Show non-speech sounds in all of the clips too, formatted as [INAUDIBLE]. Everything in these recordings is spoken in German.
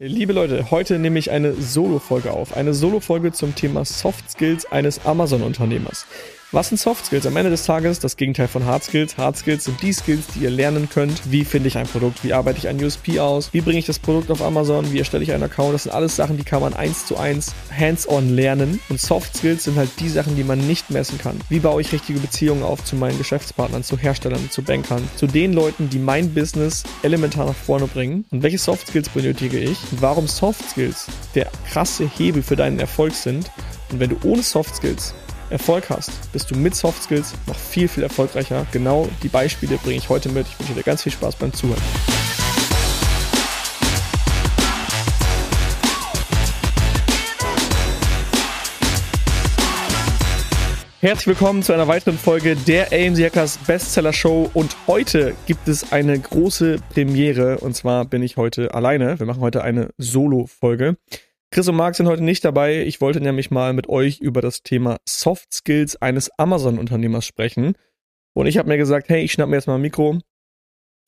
Liebe Leute, heute nehme ich eine Solo-Folge auf. Eine Solo-Folge zum Thema Soft Skills eines Amazon-Unternehmers. Was sind Soft Skills? Am Ende des Tages das Gegenteil von Hard Skills. Hard Skills sind die Skills, die ihr lernen könnt. Wie finde ich ein Produkt? Wie arbeite ich ein USP aus? Wie bringe ich das Produkt auf Amazon? Wie erstelle ich einen Account? Das sind alles Sachen, die kann man eins zu eins hands-on lernen. Und Soft Skills sind halt die Sachen, die man nicht messen kann. Wie baue ich richtige Beziehungen auf zu meinen Geschäftspartnern, zu Herstellern, zu Bankern, zu den Leuten, die mein Business elementar nach vorne bringen? Und welche Soft Skills benötige ich? Und warum Soft Skills der krasse Hebel für deinen Erfolg sind? Und wenn du ohne Soft Skills Erfolg hast, bist du mit Soft Skills noch viel, viel erfolgreicher. Genau die Beispiele bringe ich heute mit. Ich wünsche dir ganz viel Spaß beim Zuhören. Herzlich willkommen zu einer weiteren Folge der AMC Hackers Bestseller Show und heute gibt es eine große Premiere und zwar bin ich heute alleine. Wir machen heute eine Solo-Folge. Chris und Marc sind heute nicht dabei. Ich wollte nämlich mal mit euch über das Thema Soft Skills eines Amazon-Unternehmers sprechen. Und ich habe mir gesagt, hey, ich schnapp mir jetzt mal ein Mikro.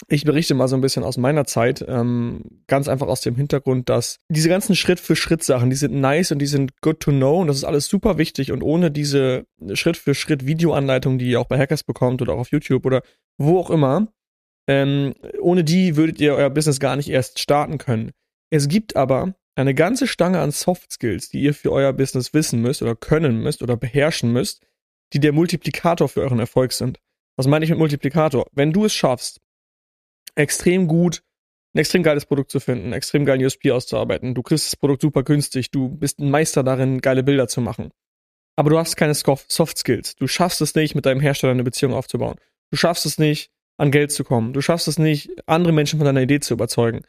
Ich berichte mal so ein bisschen aus meiner Zeit, ähm, ganz einfach aus dem Hintergrund, dass diese ganzen Schritt-für-Schritt-Sachen, die sind nice und die sind good to know und das ist alles super wichtig und ohne diese Schritt-für-Schritt-Videoanleitung, die ihr auch bei Hackers bekommt oder auch auf YouTube oder wo auch immer, ähm, ohne die würdet ihr euer Business gar nicht erst starten können. Es gibt aber eine ganze Stange an Soft Skills, die ihr für euer Business wissen müsst oder können müsst oder beherrschen müsst, die der Multiplikator für euren Erfolg sind. Was meine ich mit Multiplikator? Wenn du es schaffst, extrem gut ein extrem geiles Produkt zu finden, extrem geilen USP auszuarbeiten, du kriegst das Produkt super günstig, du bist ein Meister darin, geile Bilder zu machen. Aber du hast keine Soft Skills. Du schaffst es nicht, mit deinem Hersteller eine Beziehung aufzubauen. Du schaffst es nicht, an Geld zu kommen. Du schaffst es nicht, andere Menschen von deiner Idee zu überzeugen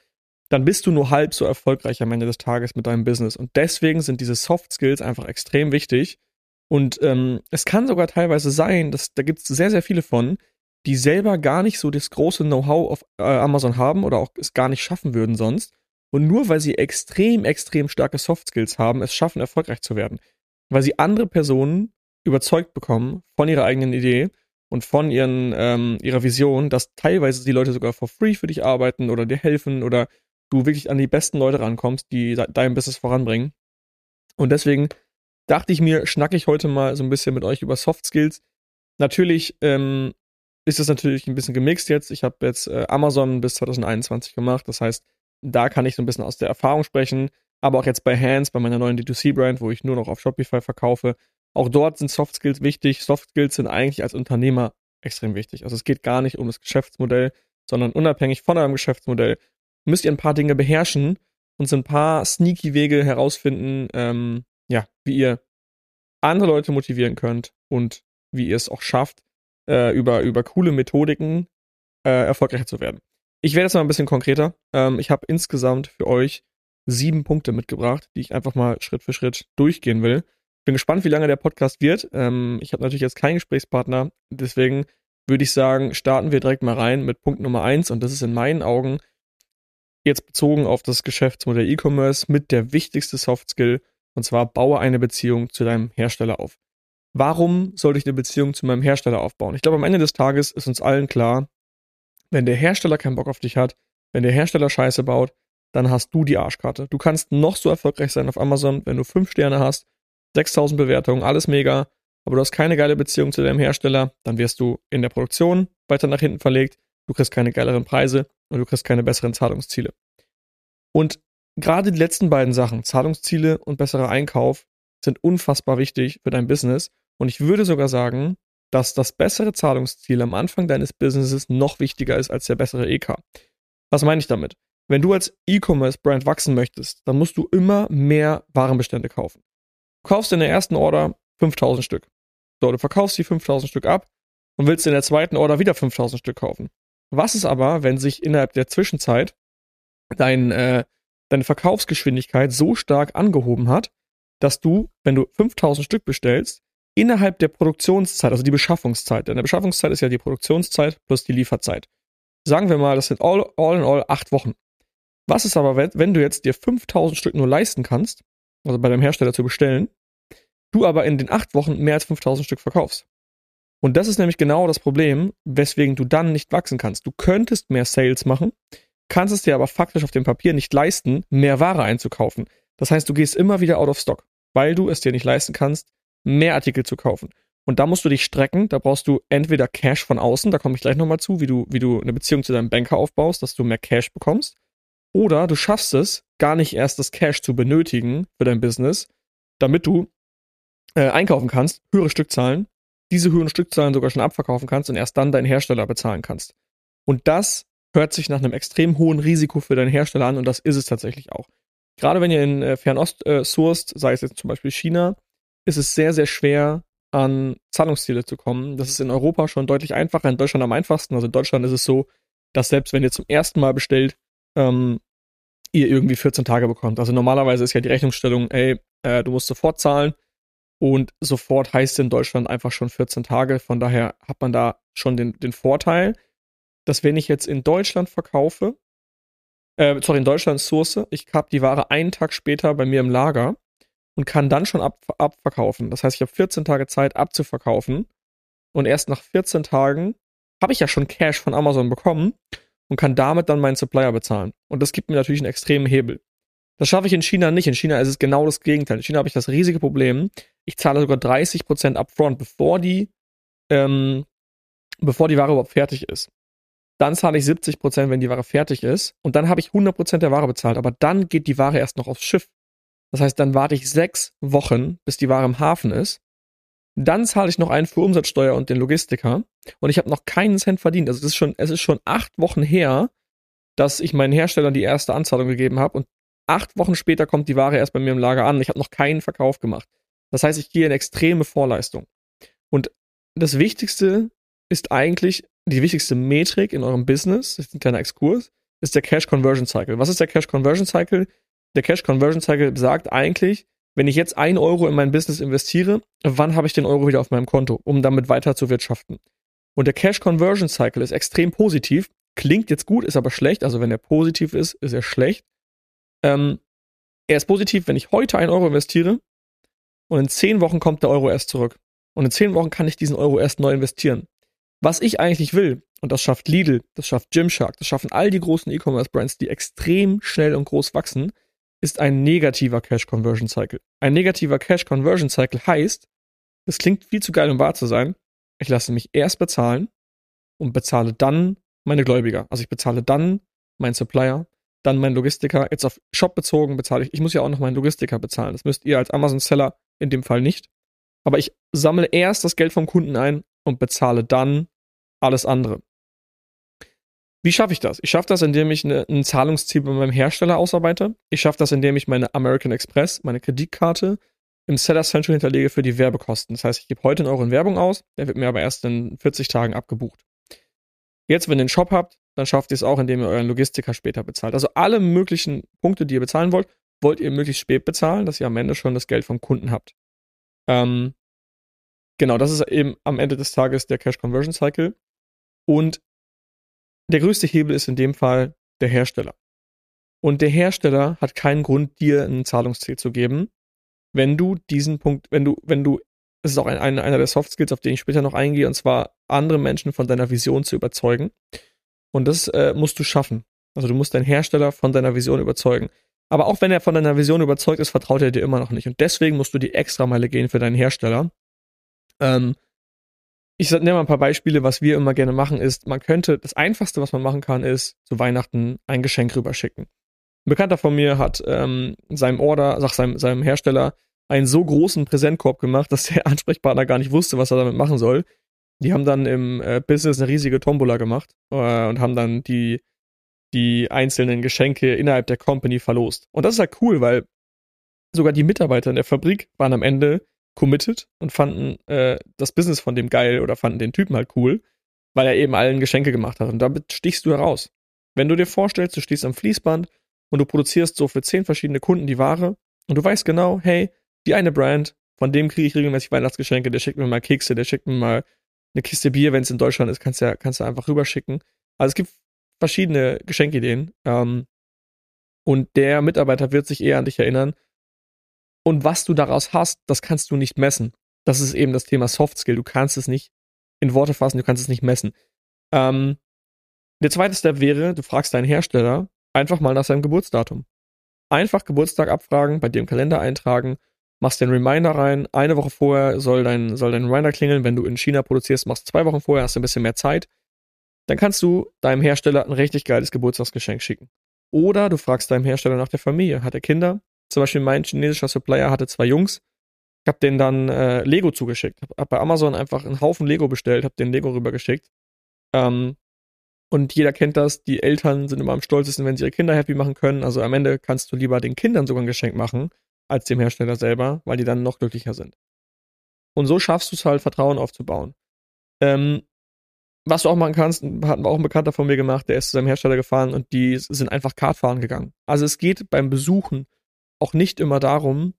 dann bist du nur halb so erfolgreich am Ende des Tages mit deinem Business. Und deswegen sind diese Soft Skills einfach extrem wichtig. Und ähm, es kann sogar teilweise sein, dass da gibt es sehr, sehr viele von, die selber gar nicht so das große Know-how auf äh, Amazon haben oder auch es gar nicht schaffen würden sonst. Und nur weil sie extrem, extrem starke Soft Skills haben, es schaffen, erfolgreich zu werden. Weil sie andere Personen überzeugt bekommen von ihrer eigenen Idee und von ihren, ähm, ihrer Vision, dass teilweise die Leute sogar for free für dich arbeiten oder dir helfen oder du wirklich an die besten Leute rankommst, die dein Business voranbringen. Und deswegen dachte ich mir, schnack ich heute mal so ein bisschen mit euch über Soft Skills. Natürlich ähm, ist es natürlich ein bisschen gemixt jetzt. Ich habe jetzt äh, Amazon bis 2021 gemacht. Das heißt, da kann ich so ein bisschen aus der Erfahrung sprechen. Aber auch jetzt bei Hands, bei meiner neuen D2C-Brand, wo ich nur noch auf Shopify verkaufe. Auch dort sind Soft Skills wichtig. Soft Skills sind eigentlich als Unternehmer extrem wichtig. Also es geht gar nicht um das Geschäftsmodell, sondern unabhängig von eurem Geschäftsmodell müsst ihr ein paar Dinge beherrschen und so ein paar sneaky Wege herausfinden, ähm, ja, wie ihr andere Leute motivieren könnt und wie ihr es auch schafft, äh, über, über coole Methodiken äh, erfolgreicher zu werden. Ich werde jetzt mal ein bisschen konkreter. Ähm, ich habe insgesamt für euch sieben Punkte mitgebracht, die ich einfach mal Schritt für Schritt durchgehen will. Bin gespannt, wie lange der Podcast wird. Ähm, ich habe natürlich jetzt keinen Gesprächspartner, deswegen würde ich sagen, starten wir direkt mal rein mit Punkt Nummer eins und das ist in meinen Augen jetzt bezogen auf das Geschäftsmodell E-Commerce mit der wichtigste Soft Skill und zwar baue eine Beziehung zu deinem Hersteller auf. Warum sollte ich eine Beziehung zu meinem Hersteller aufbauen? Ich glaube, am Ende des Tages ist uns allen klar, wenn der Hersteller keinen Bock auf dich hat, wenn der Hersteller Scheiße baut, dann hast du die Arschkarte. Du kannst noch so erfolgreich sein auf Amazon, wenn du fünf Sterne hast, 6000 Bewertungen, alles mega, aber du hast keine geile Beziehung zu deinem Hersteller, dann wirst du in der Produktion weiter nach hinten verlegt, du kriegst keine geileren Preise und du kriegst keine besseren Zahlungsziele. Und gerade die letzten beiden Sachen, Zahlungsziele und besserer Einkauf, sind unfassbar wichtig für dein Business. Und ich würde sogar sagen, dass das bessere Zahlungsziel am Anfang deines Businesses noch wichtiger ist als der bessere EK. Was meine ich damit? Wenn du als E-Commerce-Brand wachsen möchtest, dann musst du immer mehr Warenbestände kaufen. Du kaufst in der ersten Order 5000 Stück. So, du verkaufst die 5000 Stück ab und willst in der zweiten Order wieder 5000 Stück kaufen. Was ist aber, wenn sich innerhalb der Zwischenzeit dein, äh, deine Verkaufsgeschwindigkeit so stark angehoben hat, dass du, wenn du 5000 Stück bestellst, innerhalb der Produktionszeit, also die Beschaffungszeit, denn der Beschaffungszeit ist ja die Produktionszeit plus die Lieferzeit. Sagen wir mal, das sind all, all in all acht Wochen. Was ist aber, wenn du jetzt dir 5000 Stück nur leisten kannst, also bei deinem Hersteller zu bestellen, du aber in den acht Wochen mehr als 5000 Stück verkaufst? Und das ist nämlich genau das Problem, weswegen du dann nicht wachsen kannst. Du könntest mehr Sales machen, kannst es dir aber faktisch auf dem Papier nicht leisten, mehr Ware einzukaufen. Das heißt, du gehst immer wieder out of stock, weil du es dir nicht leisten kannst, mehr Artikel zu kaufen. Und da musst du dich strecken, da brauchst du entweder Cash von außen, da komme ich gleich nochmal zu, wie du, wie du eine Beziehung zu deinem Banker aufbaust, dass du mehr Cash bekommst. Oder du schaffst es, gar nicht erst das Cash zu benötigen für dein Business, damit du äh, einkaufen kannst, höhere Stückzahlen, diese höheren Stückzahlen sogar schon abverkaufen kannst und erst dann deinen Hersteller bezahlen kannst. Und das hört sich nach einem extrem hohen Risiko für deinen Hersteller an und das ist es tatsächlich auch. Gerade wenn ihr in äh, Fernost äh, sourced, sei es jetzt zum Beispiel China, ist es sehr, sehr schwer, an Zahlungsziele zu kommen. Das ist in Europa schon deutlich einfacher, in Deutschland am einfachsten. Also in Deutschland ist es so, dass selbst wenn ihr zum ersten Mal bestellt, ähm, ihr irgendwie 14 Tage bekommt. Also normalerweise ist ja die Rechnungsstellung, ey, äh, du musst sofort zahlen und sofort heißt in Deutschland einfach schon 14 Tage. Von daher hat man da schon den, den Vorteil, dass wenn ich jetzt in Deutschland verkaufe, äh, sorry, in Deutschland source, ich habe die Ware einen Tag später bei mir im Lager und kann dann schon ab, abverkaufen. Das heißt, ich habe 14 Tage Zeit abzuverkaufen und erst nach 14 Tagen habe ich ja schon Cash von Amazon bekommen und kann damit dann meinen Supplier bezahlen. Und das gibt mir natürlich einen extremen Hebel. Das schaffe ich in China nicht. In China ist es genau das Gegenteil. In China habe ich das riesige Problem. Ich zahle sogar 30% upfront, bevor die, ähm, bevor die Ware überhaupt fertig ist. Dann zahle ich 70%, wenn die Ware fertig ist. Und dann habe ich 100% der Ware bezahlt. Aber dann geht die Ware erst noch aufs Schiff. Das heißt, dann warte ich sechs Wochen, bis die Ware im Hafen ist. Dann zahle ich noch einen für Umsatzsteuer und den Logistiker. Und ich habe noch keinen Cent verdient. Also es ist schon, es ist schon acht Wochen her, dass ich meinen Herstellern die erste Anzahlung gegeben habe. Und acht Wochen später kommt die Ware erst bei mir im Lager an. Ich habe noch keinen Verkauf gemacht. Das heißt, ich gehe in extreme Vorleistung. Und das Wichtigste ist eigentlich, die wichtigste Metrik in eurem Business, das ist ein kleiner Exkurs, ist der Cash Conversion Cycle. Was ist der Cash Conversion Cycle? Der Cash Conversion Cycle sagt eigentlich, wenn ich jetzt ein Euro in mein Business investiere, wann habe ich den Euro wieder auf meinem Konto, um damit weiter zu wirtschaften? Und der Cash Conversion Cycle ist extrem positiv. Klingt jetzt gut, ist aber schlecht. Also wenn er positiv ist, ist er schlecht. Ähm, er ist positiv, wenn ich heute ein Euro investiere und in zehn Wochen kommt der Euro erst zurück. Und in zehn Wochen kann ich diesen Euro erst neu investieren. Was ich eigentlich will, und das schafft Lidl, das schafft Gymshark, das schaffen all die großen E-Commerce-Brands, die extrem schnell und groß wachsen, ist ein negativer Cash Conversion Cycle. Ein negativer Cash Conversion Cycle heißt, es klingt viel zu geil, um wahr zu sein. Ich lasse mich erst bezahlen und bezahle dann meine Gläubiger. Also ich bezahle dann meinen Supplier, dann meinen Logistiker. Jetzt auf Shop bezogen bezahle ich. Ich muss ja auch noch meinen Logistiker bezahlen. Das müsst ihr als Amazon-Seller in dem Fall nicht. Aber ich sammle erst das Geld vom Kunden ein und bezahle dann alles andere. Wie schaffe ich das? Ich schaffe das, indem ich eine, ein Zahlungsziel bei meinem Hersteller ausarbeite. Ich schaffe das, indem ich meine American Express, meine Kreditkarte im Seller Central hinterlege für die Werbekosten. Das heißt, ich gebe heute einen Euro in Werbung aus, der wird mir aber erst in 40 Tagen abgebucht. Jetzt, wenn ihr einen Shop habt, dann schafft ihr es auch, indem ihr euren Logistiker später bezahlt. Also alle möglichen Punkte, die ihr bezahlen wollt, wollt ihr möglichst spät bezahlen, dass ihr am Ende schon das Geld vom Kunden habt. Ähm, genau, das ist eben am Ende des Tages der Cash Conversion Cycle. Und der größte Hebel ist in dem Fall der Hersteller. Und der Hersteller hat keinen Grund, dir ein Zahlungsziel zu geben, wenn du diesen Punkt, wenn du, wenn du, das ist auch ein, einer der Soft Skills, auf den ich später noch eingehe, und zwar andere Menschen von deiner Vision zu überzeugen. Und das äh, musst du schaffen. Also du musst deinen Hersteller von deiner Vision überzeugen. Aber auch wenn er von deiner Vision überzeugt ist, vertraut er dir immer noch nicht. Und deswegen musst du die Extrameile gehen für deinen Hersteller. Ähm, ich nenne mal ein paar Beispiele, was wir immer gerne machen, ist, man könnte, das einfachste, was man machen kann, ist zu Weihnachten ein Geschenk rüberschicken. Ein Bekannter von mir hat ähm, seinem Order, sag seinem, seinem Hersteller, einen so großen Präsentkorb gemacht, dass der [LAUGHS] Ansprechpartner gar nicht wusste, was er damit machen soll. Die haben dann im äh, Business eine riesige Tombola gemacht äh, und haben dann die, die einzelnen Geschenke innerhalb der Company verlost. Und das ist halt cool, weil sogar die Mitarbeiter in der Fabrik waren am Ende committed und fanden äh, das Business von dem geil oder fanden den Typen halt cool, weil er eben allen Geschenke gemacht hat. Und damit stichst du heraus. Wenn du dir vorstellst, du stehst am Fließband und du produzierst so für zehn verschiedene Kunden die Ware und du weißt genau, hey, die eine Brand, von dem kriege ich regelmäßig Weihnachtsgeschenke, der schickt mir mal Kekse, der schickt mir mal eine Kiste Bier, wenn es in Deutschland ist, kannst du ja, kannst du einfach rüberschicken. Also es gibt verschiedene Geschenkideen. Ähm, und der Mitarbeiter wird sich eher an dich erinnern, und was du daraus hast, das kannst du nicht messen. Das ist eben das Thema Soft Skill. Du kannst es nicht in Worte fassen, du kannst es nicht messen. Ähm, der zweite Step wäre, du fragst deinen Hersteller, einfach mal nach seinem Geburtsdatum. Einfach Geburtstag abfragen, bei dir im Kalender eintragen, machst den Reminder rein. Eine Woche vorher soll dein, soll dein Reminder klingeln. Wenn du in China produzierst, machst zwei Wochen vorher, hast du ein bisschen mehr Zeit. Dann kannst du deinem Hersteller ein richtig geiles Geburtstagsgeschenk schicken. Oder du fragst deinem Hersteller nach der Familie. Hat er Kinder? Zum Beispiel mein chinesischer Supplier hatte zwei Jungs. Ich habe denen dann äh, Lego zugeschickt. Hab bei Amazon einfach einen Haufen Lego bestellt, hab den Lego rübergeschickt. Ähm, und jeder kennt das, die Eltern sind immer am stolzesten, wenn sie ihre Kinder happy machen können. Also am Ende kannst du lieber den Kindern sogar ein Geschenk machen, als dem Hersteller selber, weil die dann noch glücklicher sind. Und so schaffst du es halt, Vertrauen aufzubauen. Ähm, was du auch machen kannst, hat auch ein Bekannter von mir gemacht, der ist zu seinem Hersteller gefahren und die sind einfach Kartfahren gegangen. Also es geht beim Besuchen auch nicht immer darum,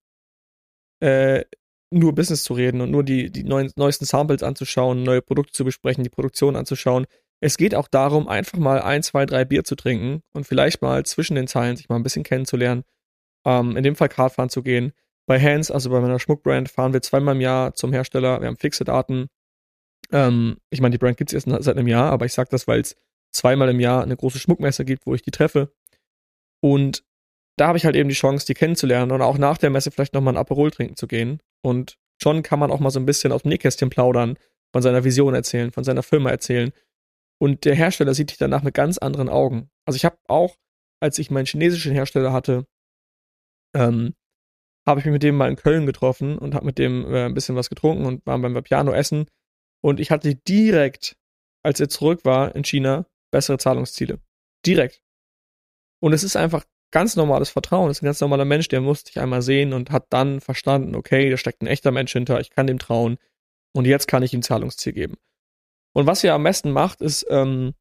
äh, nur Business zu reden und nur die, die neuen, neuesten Samples anzuschauen, neue Produkte zu besprechen, die Produktion anzuschauen. Es geht auch darum, einfach mal ein, zwei, drei Bier zu trinken und vielleicht mal zwischen den Zeilen sich mal ein bisschen kennenzulernen. Ähm, in dem Fall Kartfahren zu gehen. Bei Hans, also bei meiner Schmuckbrand, fahren wir zweimal im Jahr zum Hersteller. Wir haben fixe Daten. Ähm, ich meine, die Brand gibt es erst seit einem Jahr, aber ich sage das, weil es zweimal im Jahr eine große Schmuckmesse gibt, wo ich die treffe. Und da habe ich halt eben die Chance, die kennenzulernen und auch nach der Messe vielleicht nochmal ein Aperol trinken zu gehen. Und schon kann man auch mal so ein bisschen aus dem Nähkästchen plaudern, von seiner Vision erzählen, von seiner Firma erzählen. Und der Hersteller sieht dich danach mit ganz anderen Augen. Also ich habe auch, als ich meinen chinesischen Hersteller hatte, ähm, habe ich mich mit dem mal in Köln getroffen und habe mit dem äh, ein bisschen was getrunken und waren beim Piano essen. Und ich hatte direkt, als er zurück war in China, bessere Zahlungsziele. Direkt. Und es ist einfach ganz normales Vertrauen. Das ist ein ganz normaler Mensch, der musste dich einmal sehen und hat dann verstanden, okay, da steckt ein echter Mensch hinter, ich kann dem trauen und jetzt kann ich ihm Zahlungsziel geben. Und was ihr am besten macht, ist, ähm,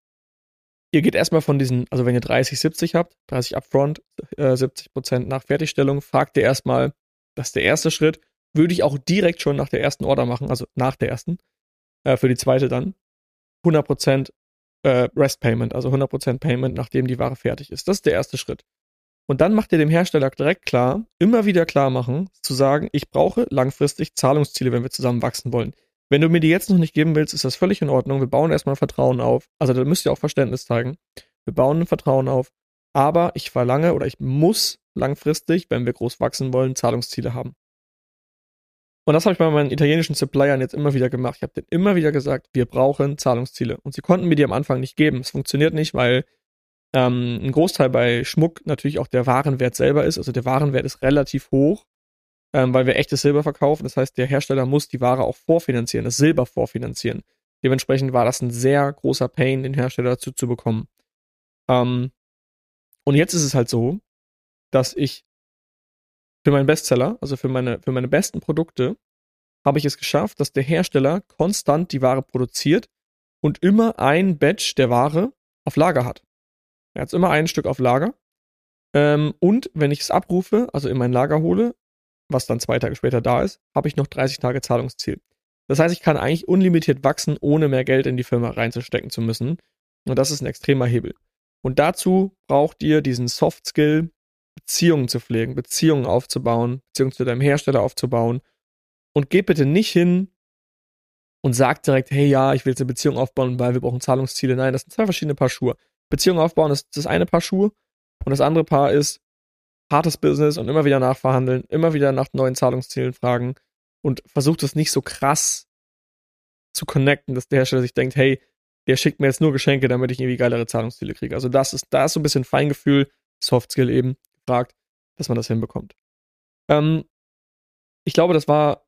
ihr geht erstmal von diesen, also wenn ihr 30, 70 habt, 30 upfront, äh, 70 Prozent nach Fertigstellung, fragt ihr erstmal, das ist der erste Schritt, würde ich auch direkt schon nach der ersten Order machen, also nach der ersten, äh, für die zweite dann, 100 Prozent äh, Rest Payment, also 100 Prozent Payment, nachdem die Ware fertig ist. Das ist der erste Schritt. Und dann macht ihr dem Hersteller direkt klar, immer wieder klar machen, zu sagen, ich brauche langfristig Zahlungsziele, wenn wir zusammen wachsen wollen. Wenn du mir die jetzt noch nicht geben willst, ist das völlig in Ordnung. Wir bauen erstmal Vertrauen auf. Also da müsst ihr auch Verständnis zeigen. Wir bauen ein Vertrauen auf. Aber ich verlange oder ich muss langfristig, wenn wir groß wachsen wollen, Zahlungsziele haben. Und das habe ich bei meinen italienischen Suppliern jetzt immer wieder gemacht. Ich habe denen immer wieder gesagt, wir brauchen Zahlungsziele. Und sie konnten mir die am Anfang nicht geben. Es funktioniert nicht, weil ähm, ein Großteil bei Schmuck natürlich auch der Warenwert selber ist. Also der Warenwert ist relativ hoch, ähm, weil wir echtes Silber verkaufen. Das heißt, der Hersteller muss die Ware auch vorfinanzieren, das Silber vorfinanzieren. Dementsprechend war das ein sehr großer Pain, den Hersteller dazu zu bekommen. Ähm, und jetzt ist es halt so, dass ich für meinen Bestseller, also für meine, für meine besten Produkte, habe ich es geschafft, dass der Hersteller konstant die Ware produziert und immer ein Batch der Ware auf Lager hat. Er hat immer ein Stück auf Lager. Ähm, und wenn ich es abrufe, also in mein Lager hole, was dann zwei Tage später da ist, habe ich noch 30 Tage Zahlungsziel. Das heißt, ich kann eigentlich unlimitiert wachsen, ohne mehr Geld in die Firma reinzustecken zu müssen. Und das ist ein extremer Hebel. Und dazu braucht ihr diesen Soft Skill, Beziehungen zu pflegen, Beziehungen aufzubauen, Beziehungen zu deinem Hersteller aufzubauen. Und geht bitte nicht hin und sagt direkt, hey ja, ich will jetzt eine Beziehung aufbauen, weil wir brauchen Zahlungsziele. Nein, das sind zwei verschiedene Paar Schuhe. Beziehung aufbauen ist das eine Paar Schuhe und das andere Paar ist hartes Business und immer wieder nachverhandeln, immer wieder nach neuen Zahlungszielen fragen und versucht es nicht so krass zu connecten, dass der Hersteller sich denkt, hey, der schickt mir jetzt nur Geschenke, damit ich irgendwie geilere Zahlungsziele kriege. Also das ist, da ist so ein bisschen Feingefühl, Soft Skill eben gefragt, dass man das hinbekommt. Ähm, ich glaube, das war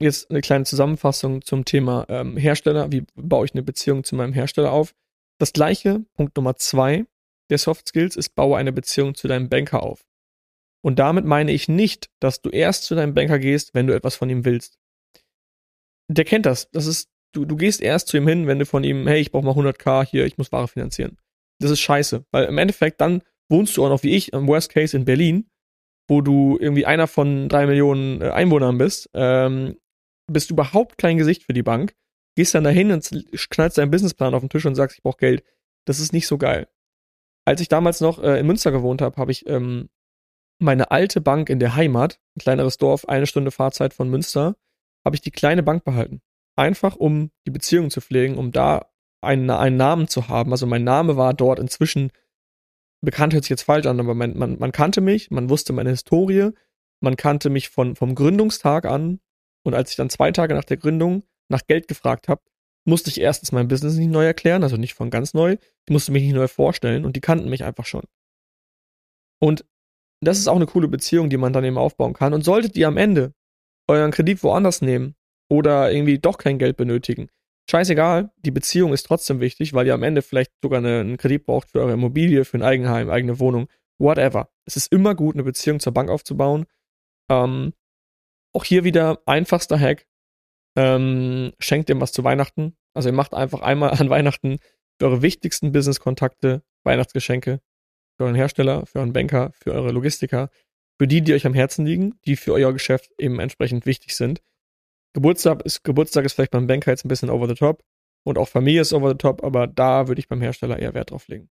jetzt eine kleine Zusammenfassung zum Thema ähm, Hersteller. Wie baue ich eine Beziehung zu meinem Hersteller auf? Das gleiche, Punkt Nummer zwei der Soft Skills ist, baue eine Beziehung zu deinem Banker auf. Und damit meine ich nicht, dass du erst zu deinem Banker gehst, wenn du etwas von ihm willst. Der kennt das. Das ist, du, du gehst erst zu ihm hin, wenn du von ihm, hey, ich brauche mal 100k hier, ich muss Ware finanzieren. Das ist scheiße, weil im Endeffekt dann wohnst du auch noch wie ich, im Worst Case in Berlin, wo du irgendwie einer von drei Millionen äh, Einwohnern bist, ähm, bist du überhaupt kein Gesicht für die Bank gehst dann dahin und knallst deinen Businessplan auf den Tisch und sagst, ich brauche Geld. Das ist nicht so geil. Als ich damals noch äh, in Münster gewohnt habe, habe ich ähm, meine alte Bank in der Heimat, ein kleineres Dorf, eine Stunde Fahrzeit von Münster, habe ich die kleine Bank behalten. Einfach um die Beziehung zu pflegen, um da einen, einen Namen zu haben. Also mein Name war dort inzwischen bekannt hört sich jetzt falsch an, aber man, man, man kannte mich, man wusste meine Historie, man kannte mich von, vom Gründungstag an. Und als ich dann zwei Tage nach der Gründung nach Geld gefragt habe, musste ich erstens mein Business nicht neu erklären, also nicht von ganz neu. Ich musste mich nicht neu vorstellen und die kannten mich einfach schon. Und das ist auch eine coole Beziehung, die man dann eben aufbauen kann. Und solltet ihr am Ende euren Kredit woanders nehmen oder irgendwie doch kein Geld benötigen, scheißegal, die Beziehung ist trotzdem wichtig, weil ihr am Ende vielleicht sogar eine, einen Kredit braucht für eure Immobilie, für ein Eigenheim, eigene Wohnung, whatever. Es ist immer gut, eine Beziehung zur Bank aufzubauen. Ähm, auch hier wieder einfachster Hack. Ähm, schenkt dem was zu Weihnachten. Also ihr macht einfach einmal an Weihnachten eure wichtigsten Business-Kontakte Weihnachtsgeschenke. Für euren Hersteller, für euren Banker, für eure Logistiker, für die, die euch am Herzen liegen, die für euer Geschäft eben entsprechend wichtig sind. Geburtstag ist, Geburtstag ist vielleicht beim Banker jetzt ein bisschen over the top und auch Familie ist over the top, aber da würde ich beim Hersteller eher Wert drauf legen.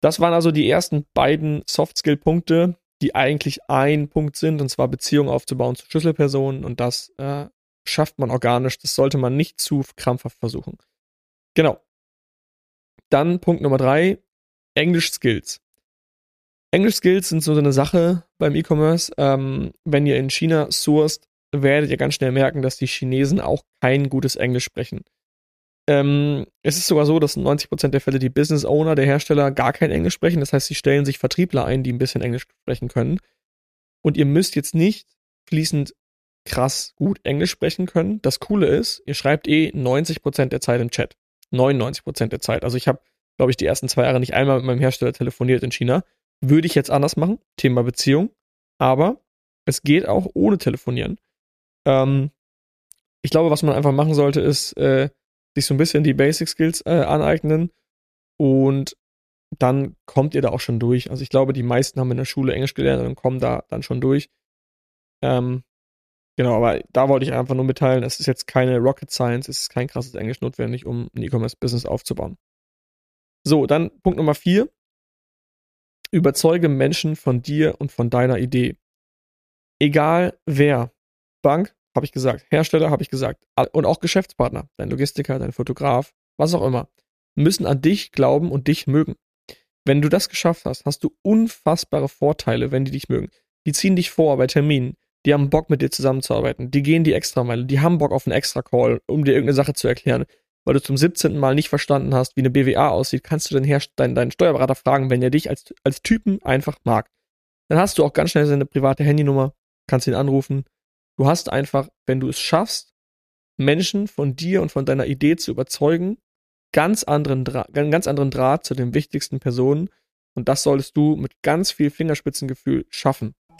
Das waren also die ersten beiden Soft-Skill-Punkte, die eigentlich ein Punkt sind, und zwar Beziehungen aufzubauen zu Schlüsselpersonen und das äh, schafft man organisch. Das sollte man nicht zu krampfhaft versuchen. Genau. Dann Punkt Nummer drei, Englisch-Skills. Englisch-Skills sind so eine Sache beim E-Commerce. Ähm, wenn ihr in China sourced, werdet ihr ganz schnell merken, dass die Chinesen auch kein gutes Englisch sprechen. Ähm, es ist sogar so, dass in 90% der Fälle die Business Owner der Hersteller gar kein Englisch sprechen. Das heißt, sie stellen sich Vertriebler ein, die ein bisschen Englisch sprechen können. Und ihr müsst jetzt nicht fließend krass gut Englisch sprechen können. Das Coole ist, ihr schreibt eh 90% der Zeit im Chat. 99% der Zeit. Also ich habe, glaube ich, die ersten zwei Jahre nicht einmal mit meinem Hersteller telefoniert in China. Würde ich jetzt anders machen. Thema Beziehung. Aber es geht auch ohne Telefonieren. Ähm, ich glaube, was man einfach machen sollte, ist äh, sich so ein bisschen die Basic Skills äh, aneignen und dann kommt ihr da auch schon durch. Also ich glaube, die meisten haben in der Schule Englisch gelernt und kommen da dann schon durch. Ähm, genau, aber da wollte ich einfach nur mitteilen, es ist jetzt keine Rocket Science, es ist kein krasses Englisch notwendig, um ein E-Commerce-Business aufzubauen. So, dann Punkt Nummer vier. Überzeuge Menschen von dir und von deiner Idee. Egal wer, Bank, habe ich gesagt, Hersteller, habe ich gesagt, und auch Geschäftspartner, dein Logistiker, dein Fotograf, was auch immer, müssen an dich glauben und dich mögen. Wenn du das geschafft hast, hast du unfassbare Vorteile, wenn die dich mögen. Die ziehen dich vor bei Terminen, die haben Bock mit dir zusammenzuarbeiten, die gehen die Extrameile, die haben Bock auf einen Extra-Call, um dir irgendeine Sache zu erklären. Weil du zum 17. Mal nicht verstanden hast, wie eine BWA aussieht, kannst du deinen, deinen Steuerberater fragen, wenn er dich als, als Typen einfach mag. Dann hast du auch ganz schnell seine private Handynummer, kannst ihn anrufen, Du hast einfach, wenn du es schaffst, Menschen von dir und von deiner Idee zu überzeugen, ganz anderen, Dra ganz anderen Draht zu den wichtigsten Personen. Und das solltest du mit ganz viel Fingerspitzengefühl schaffen.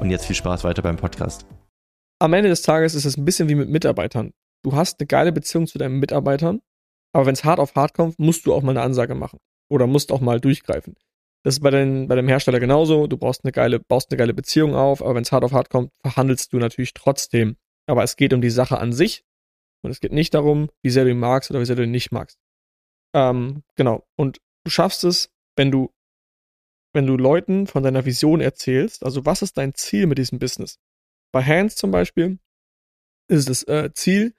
Und jetzt viel Spaß weiter beim Podcast. Am Ende des Tages ist es ein bisschen wie mit Mitarbeitern du hast eine geile Beziehung zu deinen Mitarbeitern, aber wenn es hart auf hart kommt, musst du auch mal eine Ansage machen. Oder musst auch mal durchgreifen. Das ist bei, den, bei dem Hersteller genauso. Du brauchst eine geile, baust eine geile Beziehung auf, aber wenn es hart auf hart kommt, verhandelst du natürlich trotzdem. Aber es geht um die Sache an sich und es geht nicht darum, wie sehr du ihn magst oder wie sehr du ihn nicht magst. Ähm, genau. Und du schaffst es, wenn du wenn du Leuten von deiner Vision erzählst, also was ist dein Ziel mit diesem Business? Bei Hands zum Beispiel ist das äh, Ziel,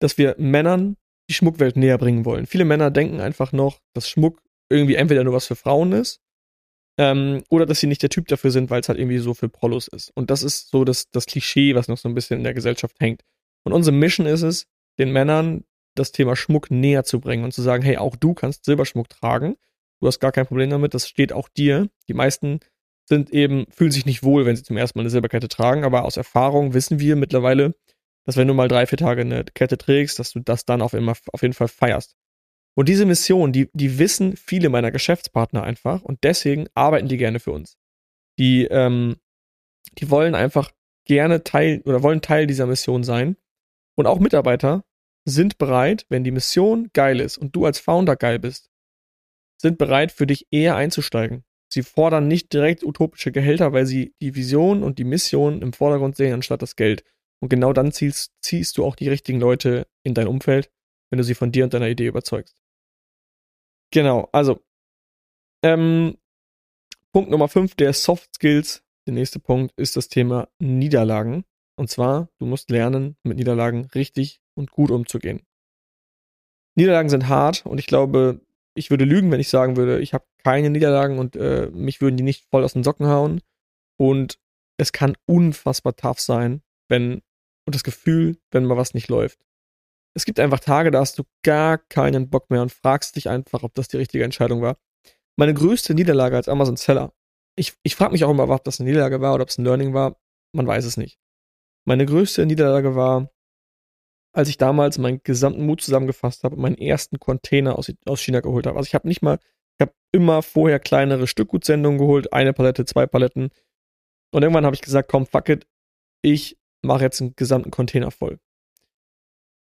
dass wir Männern die Schmuckwelt näher bringen wollen. Viele Männer denken einfach noch, dass Schmuck irgendwie entweder nur was für Frauen ist ähm, oder dass sie nicht der Typ dafür sind, weil es halt irgendwie so für Prollos ist. Und das ist so das, das Klischee, was noch so ein bisschen in der Gesellschaft hängt. Und unsere Mission ist es, den Männern das Thema Schmuck näher zu bringen und zu sagen, hey, auch du kannst Silberschmuck tragen. Du hast gar kein Problem damit, das steht auch dir. Die meisten sind eben, fühlen sich nicht wohl, wenn sie zum ersten Mal eine Silberkette tragen, aber aus Erfahrung wissen wir mittlerweile, dass wenn du mal drei, vier Tage eine Kette trägst, dass du das dann auf, immer, auf jeden Fall feierst. Und diese Mission, die, die wissen viele meiner Geschäftspartner einfach und deswegen arbeiten die gerne für uns. Die, ähm, die wollen einfach gerne Teil oder wollen Teil dieser Mission sein. Und auch Mitarbeiter sind bereit, wenn die Mission geil ist und du als Founder geil bist, sind bereit für dich eher einzusteigen. Sie fordern nicht direkt utopische Gehälter, weil sie die Vision und die Mission im Vordergrund sehen, anstatt das Geld. Und genau dann ziehst, ziehst du auch die richtigen Leute in dein Umfeld, wenn du sie von dir und deiner Idee überzeugst. Genau, also ähm, Punkt Nummer 5 der Soft Skills, der nächste Punkt ist das Thema Niederlagen. Und zwar, du musst lernen, mit Niederlagen richtig und gut umzugehen. Niederlagen sind hart und ich glaube, ich würde lügen, wenn ich sagen würde, ich habe keine Niederlagen und äh, mich würden die nicht voll aus den Socken hauen. Und es kann unfassbar tough sein, wenn und das Gefühl, wenn mal was nicht läuft. Es gibt einfach Tage, da hast du gar keinen Bock mehr und fragst dich einfach, ob das die richtige Entscheidung war. Meine größte Niederlage als Amazon-Seller. Ich, ich frage mich auch immer, ob das eine Niederlage war oder ob es ein Learning war. Man weiß es nicht. Meine größte Niederlage war, als ich damals meinen gesamten Mut zusammengefasst habe und meinen ersten Container aus, aus China geholt habe. Also ich habe nicht mal, ich habe immer vorher kleinere Stückgutsendungen geholt, eine Palette, zwei Paletten. Und irgendwann habe ich gesagt, komm, fuck it, ich mache jetzt einen gesamten Container voll.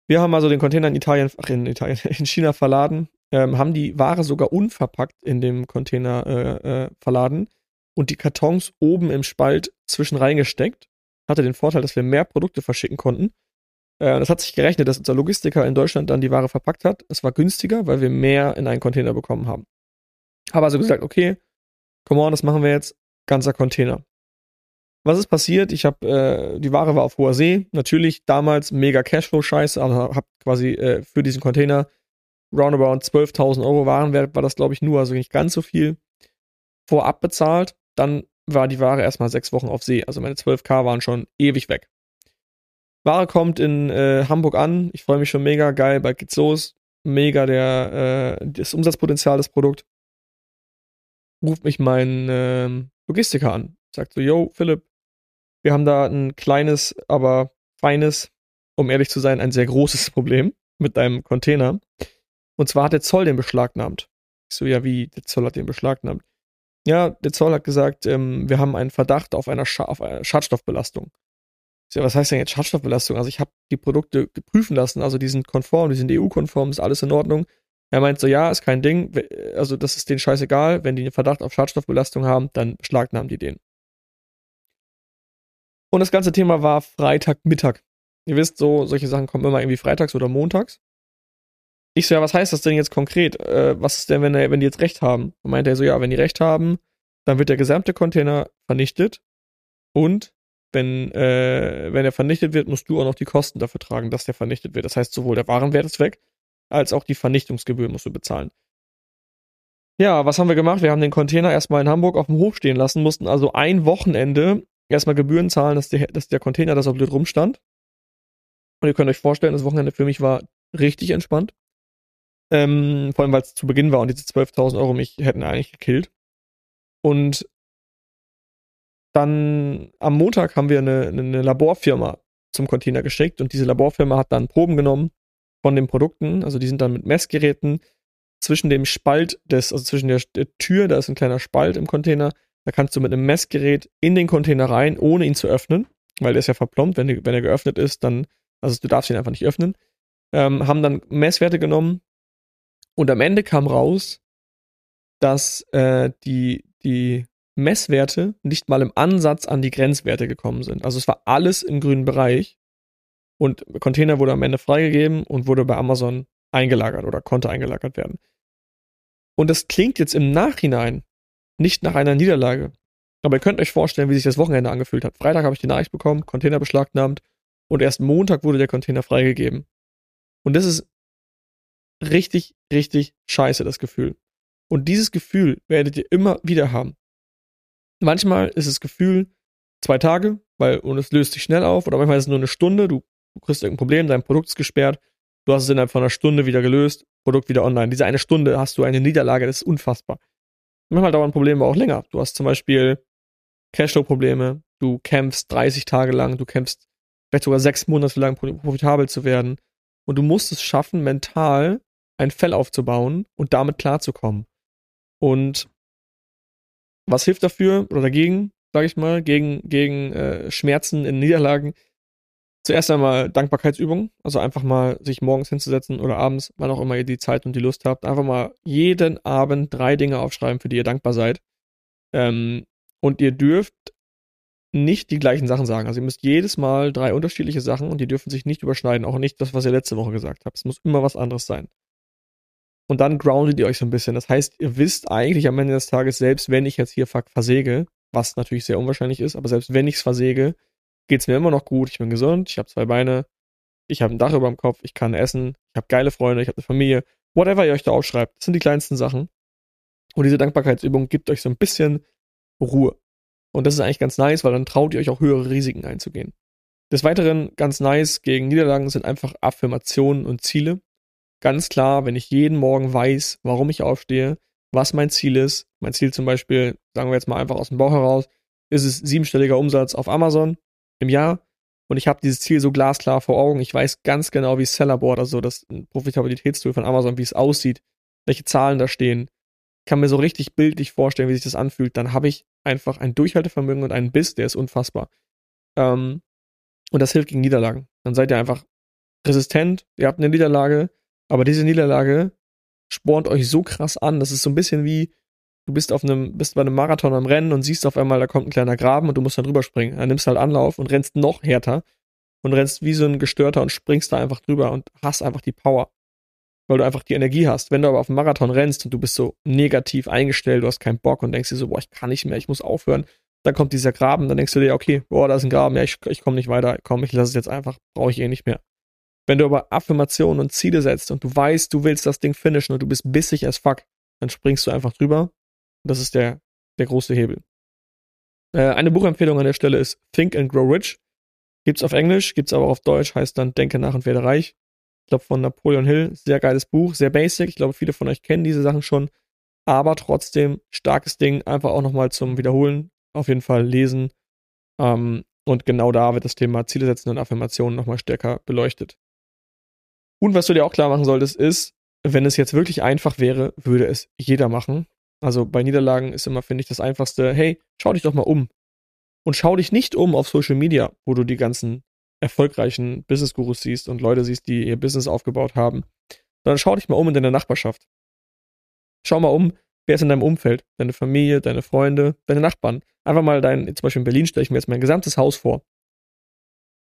Wir haben also den Container in Italien, ach in Italien, [LAUGHS] in China verladen, ähm, haben die Ware sogar unverpackt in dem Container äh, äh, verladen und die Kartons oben im Spalt zwischen reingesteckt. Hatte den Vorteil, dass wir mehr Produkte verschicken konnten. Äh, das hat sich gerechnet, dass unser Logistiker in Deutschland dann die Ware verpackt hat. Es war günstiger, weil wir mehr in einen Container bekommen haben. Habe also gesagt, okay, come on, das machen wir jetzt. Ganzer Container. Was ist passiert? Ich habe, äh, die Ware war auf hoher See. Natürlich damals mega Cashflow-Scheiße, aber habe quasi äh, für diesen Container roundabout 12.000 Euro Warenwert, war das glaube ich nur, also nicht ganz so viel, vorab bezahlt. Dann war die Ware erstmal sechs Wochen auf See. Also meine 12k waren schon ewig weg. Ware kommt in äh, Hamburg an. Ich freue mich schon mega geil. Bald geht's los. Mega der, äh, das Umsatzpotenzial des Produkts. Ruft mich mein äh, Logistiker an. Sagt so, yo, Philipp, wir haben da ein kleines, aber feines, um ehrlich zu sein, ein sehr großes [LAUGHS] Problem mit deinem Container. Und zwar hat der Zoll den beschlagnahmt. Ich so, ja, wie, der Zoll hat den beschlagnahmt? Ja, der Zoll hat gesagt, ähm, wir haben einen Verdacht auf, einer Scha auf einer Schadstoffbelastung. So, was heißt denn jetzt Schadstoffbelastung? Also ich habe die Produkte prüfen lassen, also die sind konform, die sind EU-konform, ist alles in Ordnung. Er meint so, ja, ist kein Ding, also das ist denen scheißegal, wenn die einen Verdacht auf Schadstoffbelastung haben, dann beschlagnahmen die den. Und das ganze Thema war Freitagmittag. Ihr wisst, so solche Sachen kommen immer irgendwie freitags oder montags. Ich so, ja, was heißt das denn jetzt konkret? Äh, was ist denn, wenn, wenn die jetzt recht haben? Und meinte er so, ja, wenn die recht haben, dann wird der gesamte Container vernichtet. Und wenn, äh, wenn er vernichtet wird, musst du auch noch die Kosten dafür tragen, dass der vernichtet wird. Das heißt, sowohl der Warenwert ist weg, als auch die Vernichtungsgebühr musst du bezahlen. Ja, was haben wir gemacht? Wir haben den Container erstmal in Hamburg auf dem Hof stehen lassen, mussten also ein Wochenende erstmal Gebühren zahlen, dass, der, dass der Container da so blöd rumstand. Und ihr könnt euch vorstellen, das Wochenende für mich war richtig entspannt. Ähm, vor allem, weil es zu Beginn war und diese 12.000 Euro mich hätten eigentlich gekillt. Und dann am Montag haben wir eine, eine Laborfirma zum Container geschickt und diese Laborfirma hat dann Proben genommen von den Produkten. Also die sind dann mit Messgeräten zwischen dem Spalt des, also zwischen der, Tür, da ist ein kleiner Spalt im Container, da kannst du mit einem Messgerät in den Container rein, ohne ihn zu öffnen, weil der ist ja verplombt. Wenn, wenn er geöffnet ist, dann, also du darfst ihn einfach nicht öffnen. Ähm, haben dann Messwerte genommen und am Ende kam raus, dass äh, die, die Messwerte nicht mal im Ansatz an die Grenzwerte gekommen sind. Also es war alles im grünen Bereich und Container wurde am Ende freigegeben und wurde bei Amazon eingelagert oder konnte eingelagert werden. Und das klingt jetzt im Nachhinein nicht nach einer Niederlage. Aber ihr könnt euch vorstellen, wie sich das Wochenende angefühlt hat. Freitag habe ich die Nachricht bekommen, Container beschlagnahmt und erst Montag wurde der Container freigegeben. Und das ist richtig, richtig scheiße, das Gefühl. Und dieses Gefühl werdet ihr immer wieder haben. Manchmal ist das Gefühl zwei Tage, weil und es löst sich schnell auf, oder manchmal ist es nur eine Stunde, du, du kriegst irgendein Problem, dein Produkt ist gesperrt, du hast es innerhalb von einer Stunde wieder gelöst, Produkt wieder online. Diese eine Stunde hast du eine Niederlage, das ist unfassbar. Manchmal dauern Probleme auch länger. Du hast zum Beispiel Cashflow-Probleme, du kämpfst 30 Tage lang, du kämpfst vielleicht sogar sechs Monate lang profitabel zu werden. Und du musst es schaffen, mental ein Fell aufzubauen und damit klarzukommen. Und was hilft dafür oder dagegen, sage ich mal, gegen, gegen äh, Schmerzen in Niederlagen? Zuerst einmal Dankbarkeitsübungen, also einfach mal sich morgens hinzusetzen oder abends, wann auch immer ihr die Zeit und die Lust habt, einfach mal jeden Abend drei Dinge aufschreiben, für die ihr dankbar seid. Ähm, und ihr dürft nicht die gleichen Sachen sagen. Also ihr müsst jedes Mal drei unterschiedliche Sachen und die dürfen sich nicht überschneiden. Auch nicht das, was ihr letzte Woche gesagt habt. Es muss immer was anderes sein. Und dann groundet ihr euch so ein bisschen. Das heißt, ihr wisst eigentlich am Ende des Tages, selbst wenn ich jetzt hier versäge, was natürlich sehr unwahrscheinlich ist, aber selbst wenn ich es versäge, geht es mir immer noch gut. Ich bin gesund, ich habe zwei Beine, ich habe ein Dach über dem Kopf, ich kann essen, ich habe geile Freunde, ich habe eine Familie. Whatever ihr euch da aufschreibt, das sind die kleinsten Sachen. Und diese Dankbarkeitsübung gibt euch so ein bisschen Ruhe. Und das ist eigentlich ganz nice, weil dann traut ihr euch auch höhere Risiken einzugehen. Des Weiteren ganz nice gegen Niederlagen sind einfach Affirmationen und Ziele ganz klar, wenn ich jeden Morgen weiß, warum ich aufstehe, was mein Ziel ist. Mein Ziel zum Beispiel, sagen wir jetzt mal einfach aus dem Bauch heraus, ist es siebenstelliger Umsatz auf Amazon im Jahr. Und ich habe dieses Ziel so glasklar vor Augen. Ich weiß ganz genau, wie Sellerboard, also das Profitabilitätstool von Amazon, wie es aussieht, welche Zahlen da stehen. Kann mir so richtig bildlich vorstellen, wie sich das anfühlt. Dann habe ich einfach ein Durchhaltevermögen und einen Biss, der ist unfassbar. Ähm, und das hilft gegen Niederlagen. Dann seid ihr einfach resistent. Ihr habt eine Niederlage, aber diese Niederlage spornt euch so krass an. Das ist so ein bisschen wie, du bist auf einem, bist bei einem Marathon am Rennen und siehst auf einmal, da kommt ein kleiner Graben und du musst dann drüber springen. Dann nimmst halt Anlauf und rennst noch härter und rennst wie so ein Gestörter und springst da einfach drüber und hast einfach die Power. Weil du einfach die Energie hast. Wenn du aber auf dem Marathon rennst und du bist so negativ eingestellt, du hast keinen Bock und denkst dir so, boah, ich kann nicht mehr, ich muss aufhören. Dann kommt dieser Graben, dann denkst du dir, okay, boah, da ist ein Graben, ja, ich, ich komme nicht weiter, komm, ich lasse es jetzt einfach, brauche ich eh nicht mehr. Wenn du aber Affirmationen und Ziele setzt und du weißt, du willst das Ding finishen und du bist bissig as fuck, dann springst du einfach drüber. Das ist der, der große Hebel. Äh, eine Buchempfehlung an der Stelle ist Think and Grow Rich. Gibt's auf Englisch, gibt's aber auch auf Deutsch, heißt dann Denke nach und werde reich. Ich glaube von Napoleon Hill, sehr geiles Buch, sehr basic. Ich glaube, viele von euch kennen diese Sachen schon, aber trotzdem starkes Ding, einfach auch nochmal zum Wiederholen. Auf jeden Fall lesen. Ähm, und genau da wird das Thema Ziele setzen und Affirmationen nochmal stärker beleuchtet. Und was du dir auch klar machen solltest, ist, wenn es jetzt wirklich einfach wäre, würde es jeder machen. Also bei Niederlagen ist immer, finde ich, das Einfachste, hey, schau dich doch mal um. Und schau dich nicht um auf Social Media, wo du die ganzen erfolgreichen Business-Gurus siehst und Leute siehst, die ihr Business aufgebaut haben, sondern schau dich mal um in deiner Nachbarschaft. Schau mal um, wer ist in deinem Umfeld? Deine Familie, deine Freunde, deine Nachbarn. Einfach mal dein, zum Beispiel in Berlin stelle ich mir jetzt mein gesamtes Haus vor.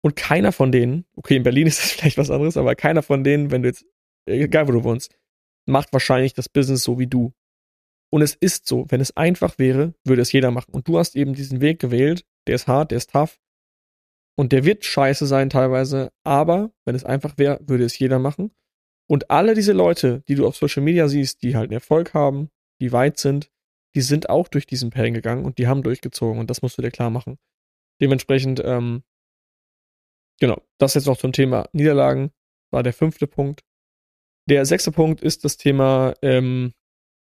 Und keiner von denen, okay, in Berlin [LAUGHS] ist das vielleicht was anderes, aber keiner von denen, wenn du jetzt, egal wo du wohnst, macht wahrscheinlich das Business so wie du. Und es ist so, wenn es einfach wäre, würde es jeder machen. Und du hast eben diesen Weg gewählt, der ist hart, der ist tough. Und der wird scheiße sein teilweise, aber wenn es einfach wäre, würde es jeder machen. Und alle diese Leute, die du auf Social Media siehst, die halt einen Erfolg haben, die weit sind, die sind auch durch diesen Pain gegangen und die haben durchgezogen und das musst du dir klar machen. Dementsprechend ähm, Genau, das jetzt noch zum Thema Niederlagen war der fünfte Punkt. Der sechste Punkt ist das Thema ähm,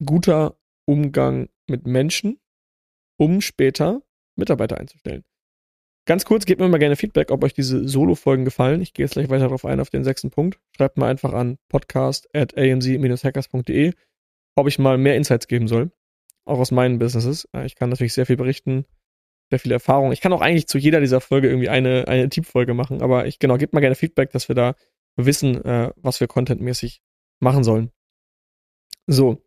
guter Umgang mit Menschen, um später Mitarbeiter einzustellen. Ganz kurz, gebt mir mal gerne Feedback, ob euch diese Solo-Folgen gefallen. Ich gehe jetzt gleich weiter darauf ein, auf den sechsten Punkt. Schreibt mal einfach an podcast at amc-hackers.de, ob ich mal mehr Insights geben soll. Auch aus meinen Businesses. Ich kann natürlich sehr viel berichten sehr viel Erfahrung. Ich kann auch eigentlich zu jeder dieser Folge irgendwie eine, eine Tippfolge machen, aber ich, genau, gebt mal gerne Feedback, dass wir da wissen, äh, was wir contentmäßig machen sollen. So.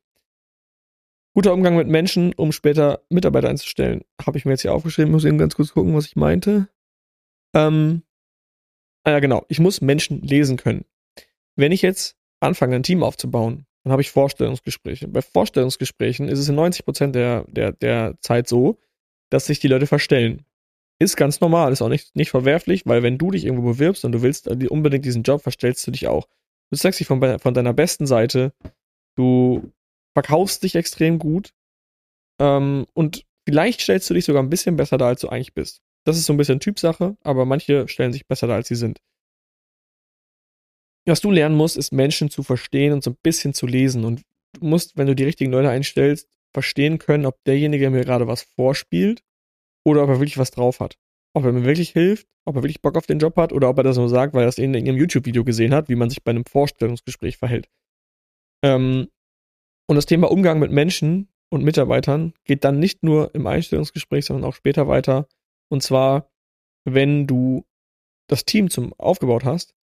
Guter Umgang mit Menschen, um später Mitarbeiter einzustellen. Habe ich mir jetzt hier aufgeschrieben, muss eben ganz kurz gucken, was ich meinte. Ähm, ah ja, genau. Ich muss Menschen lesen können. Wenn ich jetzt anfange, ein Team aufzubauen, dann habe ich Vorstellungsgespräche. Bei Vorstellungsgesprächen ist es in 90% der, der, der Zeit so, dass sich die Leute verstellen. Ist ganz normal, ist auch nicht, nicht verwerflich, weil wenn du dich irgendwo bewirbst und du willst unbedingt diesen Job, verstellst du dich auch. Du zeigst dich von, von deiner besten Seite, du verkaufst dich extrem gut ähm, und vielleicht stellst du dich sogar ein bisschen besser dar, als du eigentlich bist. Das ist so ein bisschen Typsache, aber manche stellen sich besser dar, als sie sind. Was du lernen musst, ist Menschen zu verstehen und so ein bisschen zu lesen. Und du musst, wenn du die richtigen Leute einstellst, verstehen können, ob derjenige mir gerade was vorspielt oder ob er wirklich was drauf hat. Ob er mir wirklich hilft, ob er wirklich Bock auf den Job hat oder ob er das nur sagt, weil er es in irgendeinem YouTube-Video gesehen hat, wie man sich bei einem Vorstellungsgespräch verhält. Ähm, und das Thema Umgang mit Menschen und Mitarbeitern geht dann nicht nur im Einstellungsgespräch, sondern auch später weiter. Und zwar, wenn du das Team zum aufgebaut hast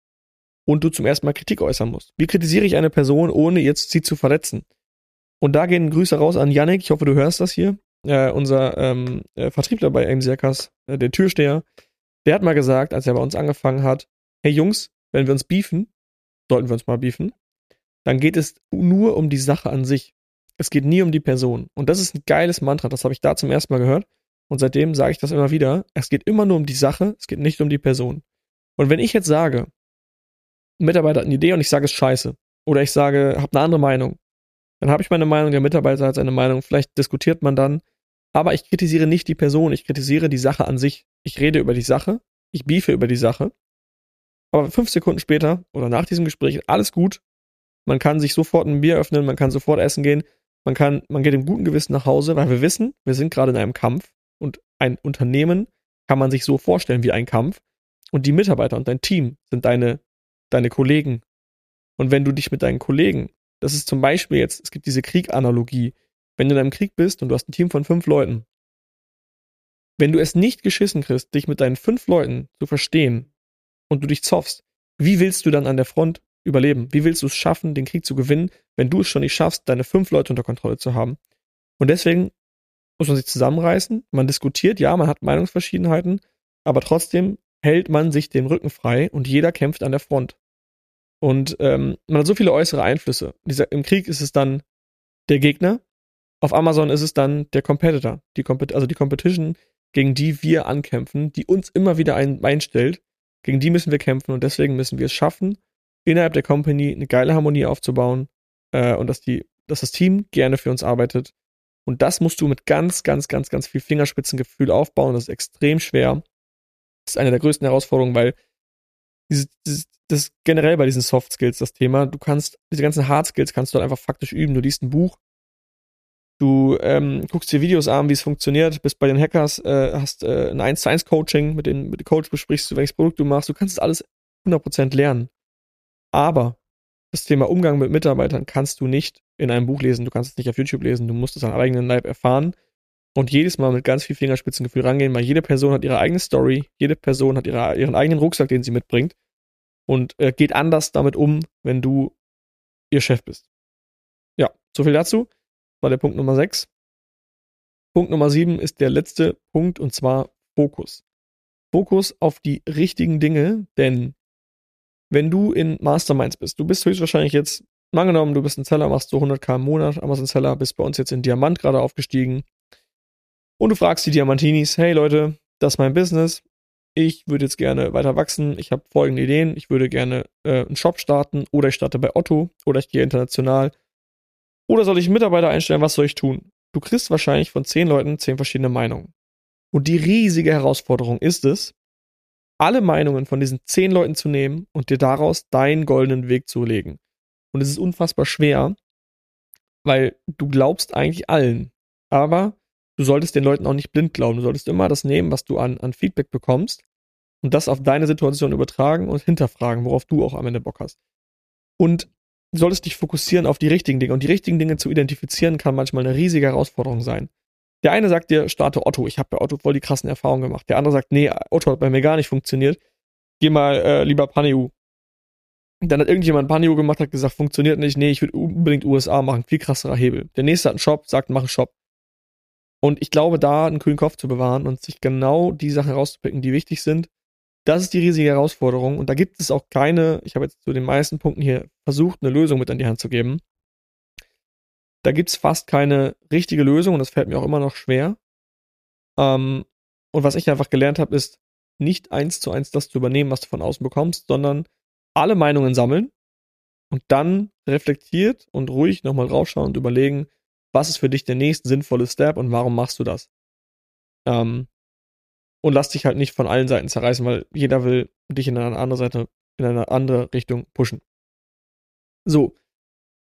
und du zum ersten Mal Kritik äußern musst. Wie kritisiere ich eine Person, ohne jetzt sie zu verletzen? Und da gehen Grüße raus an Yannick. Ich hoffe, du hörst das hier. Äh, unser ähm, äh, Vertriebler bei AMCRKs, äh, der Türsteher, der hat mal gesagt, als er bei uns angefangen hat, hey Jungs, wenn wir uns beefen, sollten wir uns mal beefen, dann geht es nur um die Sache an sich. Es geht nie um die Person. Und das ist ein geiles Mantra, das habe ich da zum ersten Mal gehört. Und seitdem sage ich das immer wieder. Es geht immer nur um die Sache, es geht nicht um die Person. Und wenn ich jetzt sage, ein Mitarbeiter hat eine Idee und ich sage es scheiße, oder ich sage, habe eine andere Meinung, dann habe ich meine Meinung, der Mitarbeiter hat seine Meinung, vielleicht diskutiert man dann, aber ich kritisiere nicht die Person, ich kritisiere die Sache an sich. Ich rede über die Sache, ich biefe über die Sache, aber fünf Sekunden später oder nach diesem Gespräch alles gut, man kann sich sofort ein Bier öffnen, man kann sofort essen gehen, man kann, man geht im guten Gewissen nach Hause, weil wir wissen, wir sind gerade in einem Kampf und ein Unternehmen kann man sich so vorstellen wie ein Kampf und die Mitarbeiter und dein Team sind deine, deine Kollegen. Und wenn du dich mit deinen Kollegen, das ist zum Beispiel jetzt, es gibt diese Krieg-Analogie, wenn du in einem Krieg bist und du hast ein Team von fünf Leuten, wenn du es nicht geschissen kriegst, dich mit deinen fünf Leuten zu verstehen und du dich zoffst, wie willst du dann an der Front überleben? Wie willst du es schaffen, den Krieg zu gewinnen, wenn du es schon nicht schaffst, deine fünf Leute unter Kontrolle zu haben? Und deswegen muss man sich zusammenreißen. Man diskutiert, ja, man hat Meinungsverschiedenheiten, aber trotzdem hält man sich den Rücken frei und jeder kämpft an der Front. Und ähm, man hat so viele äußere Einflüsse. Dieser, Im Krieg ist es dann der Gegner. Auf Amazon ist es dann der Competitor, die Compet also die Competition, gegen die wir ankämpfen, die uns immer wieder ein einstellt. Gegen die müssen wir kämpfen und deswegen müssen wir es schaffen, innerhalb der Company eine geile Harmonie aufzubauen äh, und dass die, dass das Team gerne für uns arbeitet. Und das musst du mit ganz, ganz, ganz, ganz viel Fingerspitzengefühl aufbauen. Das ist extrem schwer. Das ist eine der größten Herausforderungen, weil dieses, dieses, das generell bei diesen Soft Skills das Thema. Du kannst, diese ganzen Hard Skills kannst du halt einfach faktisch üben. Du liest ein Buch, du ähm, guckst dir Videos an, wie es funktioniert, bist bei den Hackers, äh, hast äh, ein 1 zu 1 Coaching, mit dem, mit dem Coach besprichst du, welches Produkt du machst. Du kannst das alles 100% lernen. Aber das Thema Umgang mit Mitarbeitern kannst du nicht in einem Buch lesen, du kannst es nicht auf YouTube lesen, du musst es an eigenen Leib erfahren und jedes Mal mit ganz viel Fingerspitzengefühl rangehen, weil jede Person hat ihre eigene Story, jede Person hat ihre, ihren eigenen Rucksack, den sie mitbringt und äh, geht anders damit um, wenn du ihr Chef bist. Ja, so viel dazu. Das war der Punkt Nummer 6. Punkt Nummer 7 ist der letzte Punkt und zwar Fokus. Fokus auf die richtigen Dinge, denn wenn du in Masterminds bist, du bist höchstwahrscheinlich jetzt, angenommen, du bist ein Seller, machst so 100k im Monat, Amazon Seller, bist bei uns jetzt in Diamant gerade aufgestiegen und du fragst die Diamantinis, hey Leute, das ist mein Business, ich würde jetzt gerne weiter wachsen, ich habe folgende Ideen, ich würde gerne äh, einen Shop starten oder ich starte bei Otto oder ich gehe international oder soll ich Mitarbeiter einstellen, was soll ich tun? Du kriegst wahrscheinlich von zehn Leuten zehn verschiedene Meinungen. Und die riesige Herausforderung ist es, alle Meinungen von diesen zehn Leuten zu nehmen und dir daraus deinen goldenen Weg zu legen. Und es ist unfassbar schwer, weil du glaubst eigentlich allen. Aber du solltest den Leuten auch nicht blind glauben. Du solltest immer das nehmen, was du an, an Feedback bekommst und das auf deine Situation übertragen und hinterfragen, worauf du auch am Ende Bock hast. Und du solltest dich fokussieren auf die richtigen Dinge. Und die richtigen Dinge zu identifizieren kann manchmal eine riesige Herausforderung sein. Der eine sagt dir, starte Otto. Ich habe bei Otto voll die krassen Erfahrungen gemacht. Der andere sagt, nee, Otto hat bei mir gar nicht funktioniert. Geh mal äh, lieber Paneu. Dann hat irgendjemand Paneu gemacht, hat gesagt, funktioniert nicht. Nee, ich würde unbedingt USA machen. Viel krasserer Hebel. Der nächste hat einen Shop, sagt, mach einen Shop. Und ich glaube, da einen kühlen Kopf zu bewahren und sich genau die Sachen rauszupicken, die wichtig sind, das ist die riesige Herausforderung. Und da gibt es auch keine, ich habe jetzt zu den meisten Punkten hier versucht, eine Lösung mit an die Hand zu geben. Da gibt es fast keine richtige Lösung und das fällt mir auch immer noch schwer. Ähm, und was ich einfach gelernt habe, ist, nicht eins zu eins das zu übernehmen, was du von außen bekommst, sondern alle Meinungen sammeln und dann reflektiert und ruhig nochmal draufschauen und überlegen, was ist für dich der nächste sinnvolle Step und warum machst du das? Ähm, und lass dich halt nicht von allen Seiten zerreißen, weil jeder will dich in eine andere Seite, in eine andere Richtung pushen. So,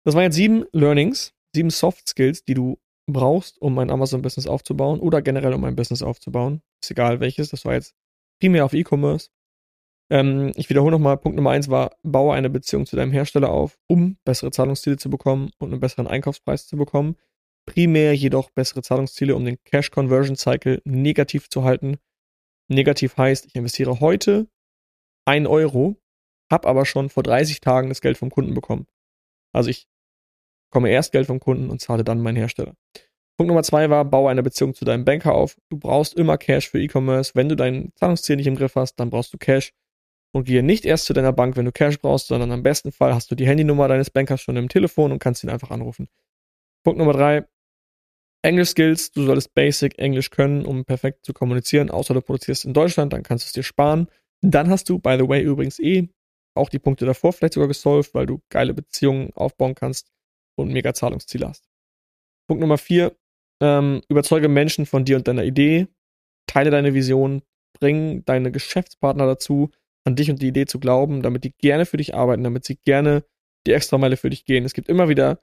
das waren jetzt sieben Learnings, sieben Soft Skills, die du brauchst, um ein Amazon-Business aufzubauen oder generell um ein Business aufzubauen. Ist egal welches, das war jetzt primär auf E-Commerce. Ähm, ich wiederhole nochmal, Punkt Nummer eins war, baue eine Beziehung zu deinem Hersteller auf, um bessere Zahlungsziele zu bekommen und einen besseren Einkaufspreis zu bekommen. Primär jedoch bessere Zahlungsziele, um den Cash Conversion Cycle negativ zu halten. Negativ heißt, ich investiere heute 1 Euro, habe aber schon vor 30 Tagen das Geld vom Kunden bekommen. Also ich bekomme erst Geld vom Kunden und zahle dann meinen Hersteller. Punkt Nummer zwei war, baue eine Beziehung zu deinem Banker auf. Du brauchst immer Cash für E-Commerce. Wenn du dein Zahlungsziel nicht im Griff hast, dann brauchst du Cash. Und gehe nicht erst zu deiner Bank, wenn du Cash brauchst, sondern am besten Fall hast du die Handynummer deines Bankers schon im Telefon und kannst ihn einfach anrufen. Punkt Nummer drei, English Skills. Du solltest Basic Englisch können, um perfekt zu kommunizieren, außer du produzierst in Deutschland, dann kannst du es dir sparen. Dann hast du, by the way, übrigens eh auch die Punkte davor vielleicht sogar gesolved, weil du geile Beziehungen aufbauen kannst und mega Zahlungsziele hast. Punkt Nummer vier, ähm, überzeuge Menschen von dir und deiner Idee, teile deine Vision, bring deine Geschäftspartner dazu, an dich und die Idee zu glauben, damit die gerne für dich arbeiten, damit sie gerne die Extrameile für dich gehen. Es gibt immer wieder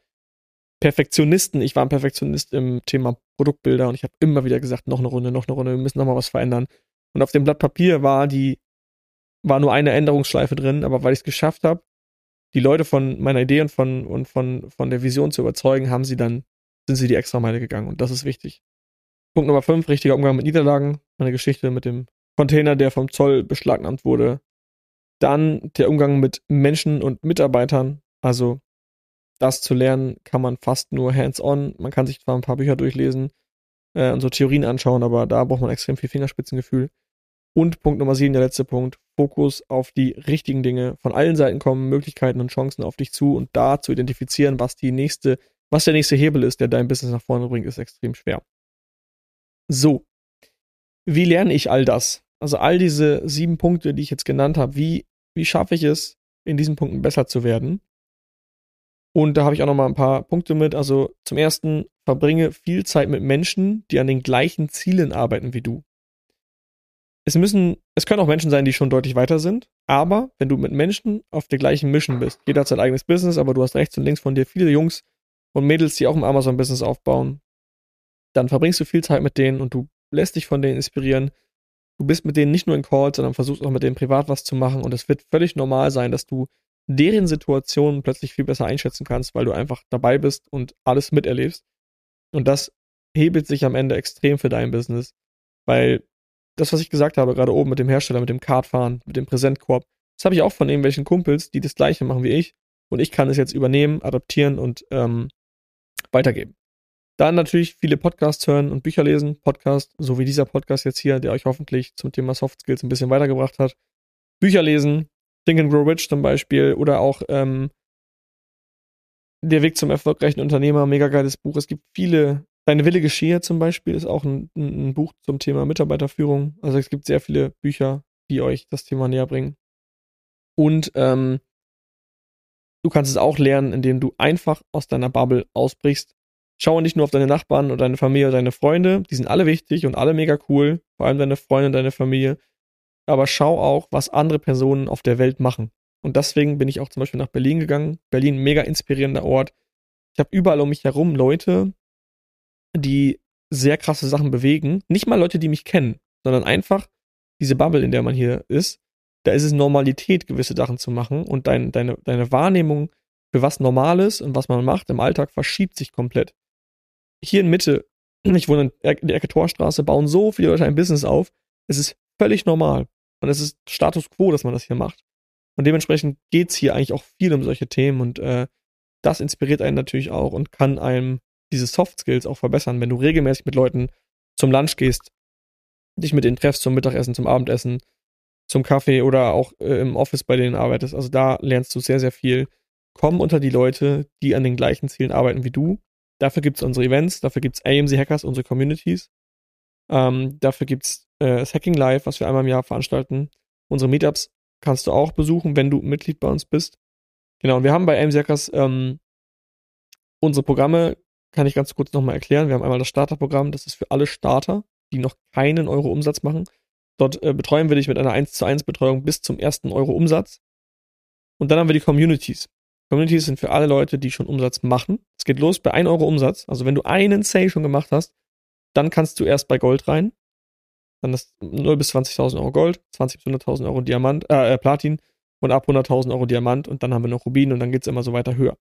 Perfektionisten. Ich war ein Perfektionist im Thema Produktbilder und ich habe immer wieder gesagt, noch eine Runde, noch eine Runde, wir müssen noch mal was verändern. Und auf dem Blatt Papier war die war nur eine Änderungsschleife drin, aber weil ich es geschafft habe, die Leute von meiner Idee und von und von von der Vision zu überzeugen, haben sie dann sind sie die Extrameile gegangen und das ist wichtig. Punkt Nummer 5, richtiger Umgang mit Niederlagen. Meine Geschichte mit dem Container, der vom Zoll beschlagnahmt wurde. Dann der Umgang mit Menschen und Mitarbeitern. Also das zu lernen kann man fast nur hands-on. Man kann sich zwar ein paar Bücher durchlesen äh, und so Theorien anschauen, aber da braucht man extrem viel Fingerspitzengefühl. Und Punkt Nummer 7, der letzte Punkt, Fokus auf die richtigen Dinge. Von allen Seiten kommen Möglichkeiten und Chancen auf dich zu und da zu identifizieren, was die nächste was der nächste Hebel ist, der dein Business nach vorne bringt, ist extrem schwer. So. Wie lerne ich all das? Also all diese sieben Punkte, die ich jetzt genannt habe, wie, wie schaffe ich es, in diesen Punkten besser zu werden? Und da habe ich auch noch mal ein paar Punkte mit. Also zum ersten, verbringe viel Zeit mit Menschen, die an den gleichen Zielen arbeiten wie du. Es müssen, es können auch Menschen sein, die schon deutlich weiter sind, aber wenn du mit Menschen auf der gleichen Mission bist, jeder hat sein eigenes Business, aber du hast rechts und links von dir viele Jungs, und Mädels, die auch im Amazon-Business aufbauen, dann verbringst du viel Zeit mit denen und du lässt dich von denen inspirieren. Du bist mit denen nicht nur in Calls, sondern versuchst auch mit denen privat was zu machen und es wird völlig normal sein, dass du deren Situation plötzlich viel besser einschätzen kannst, weil du einfach dabei bist und alles miterlebst. Und das hebelt sich am Ende extrem für dein Business, weil das, was ich gesagt habe, gerade oben mit dem Hersteller, mit dem Kartfahren, mit dem Präsentkorb, das habe ich auch von irgendwelchen Kumpels, die das gleiche machen wie ich. Und ich kann es jetzt übernehmen, adaptieren und ähm, weitergeben. Dann natürlich viele Podcasts hören und Bücher lesen. Podcast, so wie dieser Podcast jetzt hier, der euch hoffentlich zum Thema Soft Skills ein bisschen weitergebracht hat. Bücher lesen, Think and Grow Rich zum Beispiel oder auch ähm, Der Weg zum erfolgreichen Unternehmer, mega geiles Buch. Es gibt viele, Deine Wille geschehe zum Beispiel ist auch ein, ein Buch zum Thema Mitarbeiterführung. Also es gibt sehr viele Bücher, die euch das Thema näher bringen. Und ähm, Du kannst es auch lernen, indem du einfach aus deiner Bubble ausbrichst. Schaue nicht nur auf deine Nachbarn und deine Familie oder deine Freunde, die sind alle wichtig und alle mega cool, vor allem deine Freunde und deine Familie. Aber schau auch, was andere Personen auf der Welt machen. Und deswegen bin ich auch zum Beispiel nach Berlin gegangen. Berlin, mega inspirierender Ort. Ich habe überall um mich herum Leute, die sehr krasse Sachen bewegen. Nicht mal Leute, die mich kennen, sondern einfach diese Bubble, in der man hier ist da ist es Normalität, gewisse Sachen zu machen und dein, deine, deine Wahrnehmung für was normal ist und was man macht im Alltag verschiebt sich komplett. Hier in Mitte, ich wohne in der Ecke Torstraße, bauen so viele Leute ein Business auf. Es ist völlig normal. Und es ist Status quo, dass man das hier macht. Und dementsprechend geht es hier eigentlich auch viel um solche Themen und äh, das inspiriert einen natürlich auch und kann einem diese Soft Skills auch verbessern, wenn du regelmäßig mit Leuten zum Lunch gehst, dich mit denen treffst zum Mittagessen, zum Abendessen, zum Kaffee oder auch äh, im Office bei denen arbeitest. Also da lernst du sehr, sehr viel. Komm unter die Leute, die an den gleichen Zielen arbeiten wie du. dafür gibt es unsere Events, dafür gibt es AMC Hackers, unsere Communities. Ähm, dafür gibt es äh, das Hacking Live, was wir einmal im Jahr veranstalten. Unsere Meetups kannst du auch besuchen, wenn du Mitglied bei uns bist. Genau, und wir haben bei AMC Hackers ähm, unsere Programme, kann ich ganz kurz nochmal erklären. Wir haben einmal das Starterprogramm, das ist für alle Starter, die noch keinen Euro Umsatz machen. Dort äh, betreuen wir dich mit einer 1 zu 1 Betreuung bis zum ersten Euro Umsatz. Und dann haben wir die Communities. Communities sind für alle Leute, die schon Umsatz machen. Es geht los bei 1 Euro Umsatz. Also wenn du einen Sale schon gemacht hast, dann kannst du erst bei Gold rein. Dann ist 0 bis 20.000 Euro Gold, 20 bis 100.000 Euro Diamant, äh, äh, Platin und ab 100.000 Euro Diamant und dann haben wir noch Rubin und dann geht's immer so weiter höher.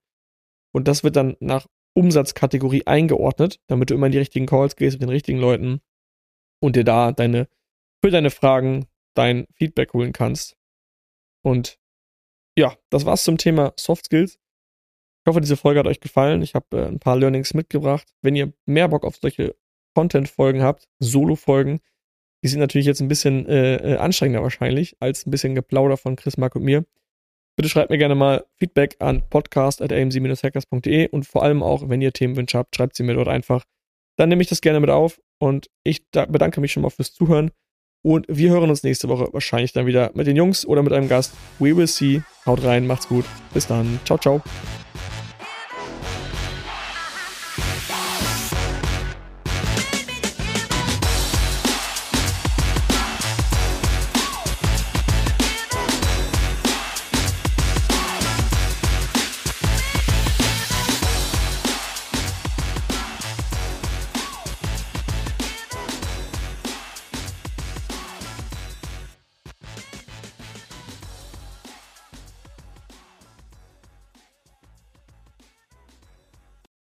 Und das wird dann nach Umsatzkategorie eingeordnet, damit du immer in die richtigen Calls gehst mit den richtigen Leuten und dir da deine, für deine Fragen dein Feedback holen kannst. Und ja, das war's zum Thema Soft Skills. Ich hoffe, diese Folge hat euch gefallen. Ich habe äh, ein paar Learnings mitgebracht. Wenn ihr mehr Bock auf solche Content-Folgen habt, Solo-Folgen, die sind natürlich jetzt ein bisschen äh, äh, anstrengender wahrscheinlich als ein bisschen Geplauder von Chris, Mark und mir. Bitte schreibt mir gerne mal Feedback an podcast.amc-hackers.de und vor allem auch, wenn ihr Themenwünsche habt, schreibt sie mir dort einfach. Dann nehme ich das gerne mit auf und ich bedanke mich schon mal fürs Zuhören. Und wir hören uns nächste Woche wahrscheinlich dann wieder mit den Jungs oder mit einem Gast. We will see. Haut rein, macht's gut. Bis dann. Ciao, ciao.